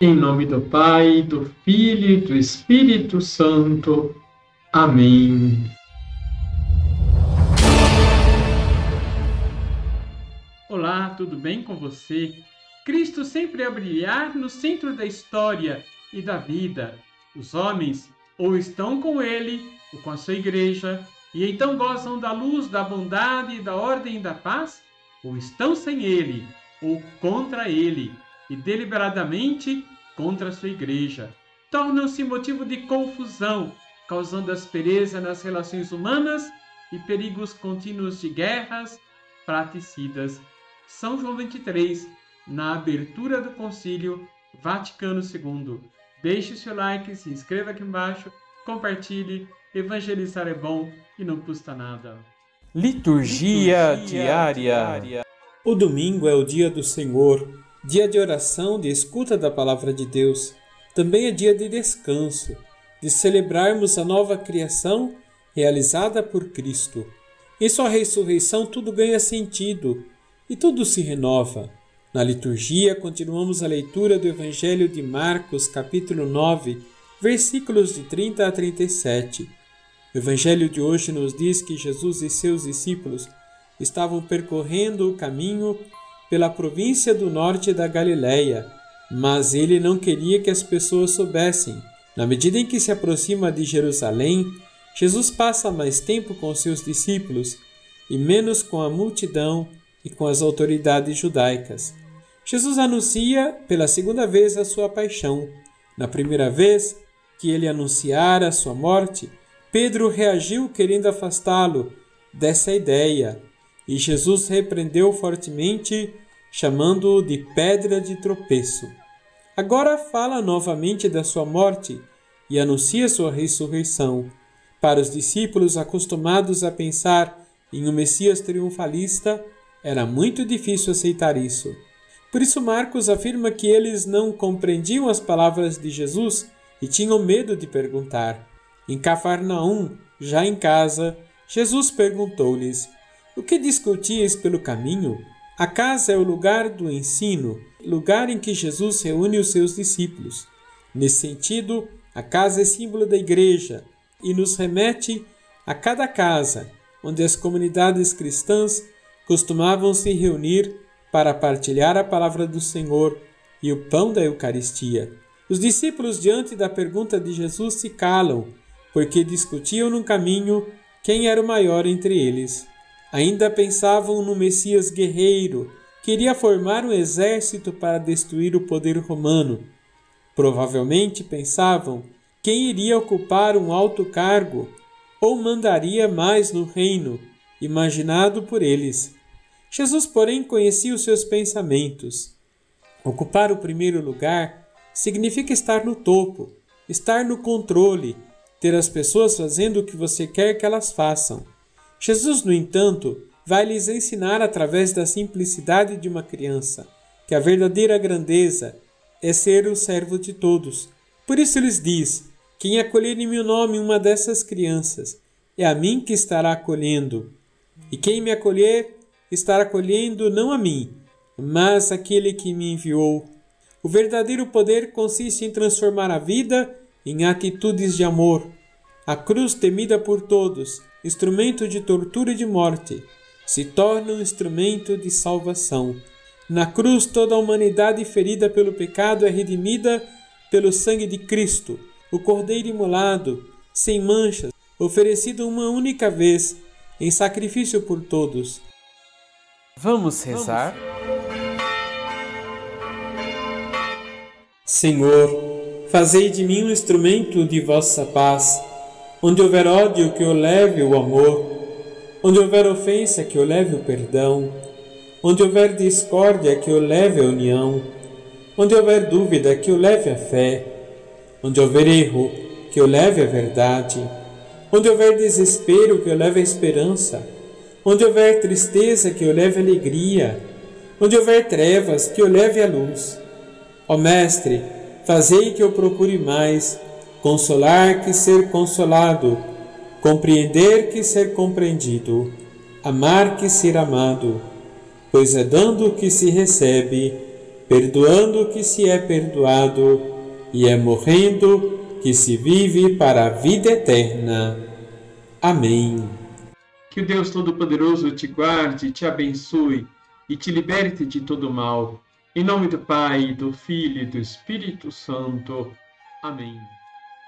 Em nome do Pai, do Filho e do Espírito Santo. Amém. Olá, tudo bem com você? Cristo sempre a brilhar no centro da história e da vida. Os homens ou estão com ele ou com a sua igreja e então gozam da luz, da bondade, da ordem e da paz, ou estão sem ele ou contra ele e deliberadamente contra a sua igreja. Tornam-se motivo de confusão, causando aspereza nas relações humanas e perigos contínuos de guerras praticidas. São João 23, na abertura do Concílio Vaticano II. Deixe o seu like, se inscreva aqui embaixo, compartilhe. Evangelizar é bom e não custa nada. Liturgia, Liturgia diária. diária. O domingo é o dia do Senhor dia de oração, de escuta da palavra de Deus. Também é dia de descanso, de celebrarmos a nova criação realizada por Cristo. Em sua ressurreição, tudo ganha sentido e tudo se renova. Na liturgia, continuamos a leitura do Evangelho de Marcos, capítulo 9, versículos de 30 a 37. O Evangelho de hoje nos diz que Jesus e seus discípulos estavam percorrendo o caminho pela província do norte da Galiléia, mas ele não queria que as pessoas soubessem. Na medida em que se aproxima de Jerusalém, Jesus passa mais tempo com seus discípulos e menos com a multidão e com as autoridades judaicas. Jesus anuncia pela segunda vez a sua paixão. Na primeira vez que ele anunciara a sua morte, Pedro reagiu querendo afastá-lo dessa ideia e Jesus repreendeu fortemente, chamando-o de pedra de tropeço. Agora fala novamente da sua morte e anuncia sua ressurreição. Para os discípulos acostumados a pensar em um Messias triunfalista, era muito difícil aceitar isso. Por isso, Marcos afirma que eles não compreendiam as palavras de Jesus e tinham medo de perguntar. Em Cafarnaum, já em casa, Jesus perguntou-lhes: o que discutíeis pelo caminho? A casa é o lugar do ensino, lugar em que Jesus reúne os seus discípulos. Nesse sentido, a casa é símbolo da igreja e nos remete a cada casa onde as comunidades cristãs costumavam se reunir para partilhar a palavra do Senhor e o pão da Eucaristia. Os discípulos, diante da pergunta de Jesus, se calam, porque discutiam no caminho quem era o maior entre eles. Ainda pensavam no Messias guerreiro, queria formar um exército para destruir o poder romano. Provavelmente pensavam quem iria ocupar um alto cargo ou mandaria mais no reino, imaginado por eles. Jesus, porém, conhecia os seus pensamentos. Ocupar o primeiro lugar significa estar no topo, estar no controle, ter as pessoas fazendo o que você quer que elas façam. Jesus, no entanto, vai lhes ensinar através da simplicidade de uma criança que a verdadeira grandeza é ser o servo de todos. Por isso lhes diz: Quem acolher em meu nome uma dessas crianças, é a mim que estará acolhendo. E quem me acolher, estará acolhendo não a mim, mas aquele que me enviou. O verdadeiro poder consiste em transformar a vida em atitudes de amor. A cruz temida por todos instrumento de tortura e de morte, se torna um instrumento de salvação. Na cruz, toda a humanidade ferida pelo pecado é redimida pelo sangue de Cristo, o Cordeiro imolado, sem manchas, oferecido uma única vez, em sacrifício por todos. Vamos rezar? Senhor, fazei de mim um instrumento de vossa paz Onde houver ódio, que eu leve o amor. Onde houver ofensa, que eu leve o perdão. Onde houver discórdia, que eu leve a união. Onde houver dúvida, que eu leve a fé. Onde houver erro, que eu leve a verdade. Onde houver desespero, que eu leve a esperança. Onde houver tristeza, que eu leve a alegria. Onde houver trevas, que eu leve a luz. Ó Mestre, fazei que eu procure mais consolar que ser consolado, compreender que ser compreendido, amar que ser amado, pois é dando que se recebe. perdoando que se é perdoado, e é morrendo que se vive para a vida eterna. Amém. Que o Deus Todo-Poderoso te guarde, te abençoe e te liberte de todo mal. Em nome do Pai, do Filho e do Espírito Santo. Amém.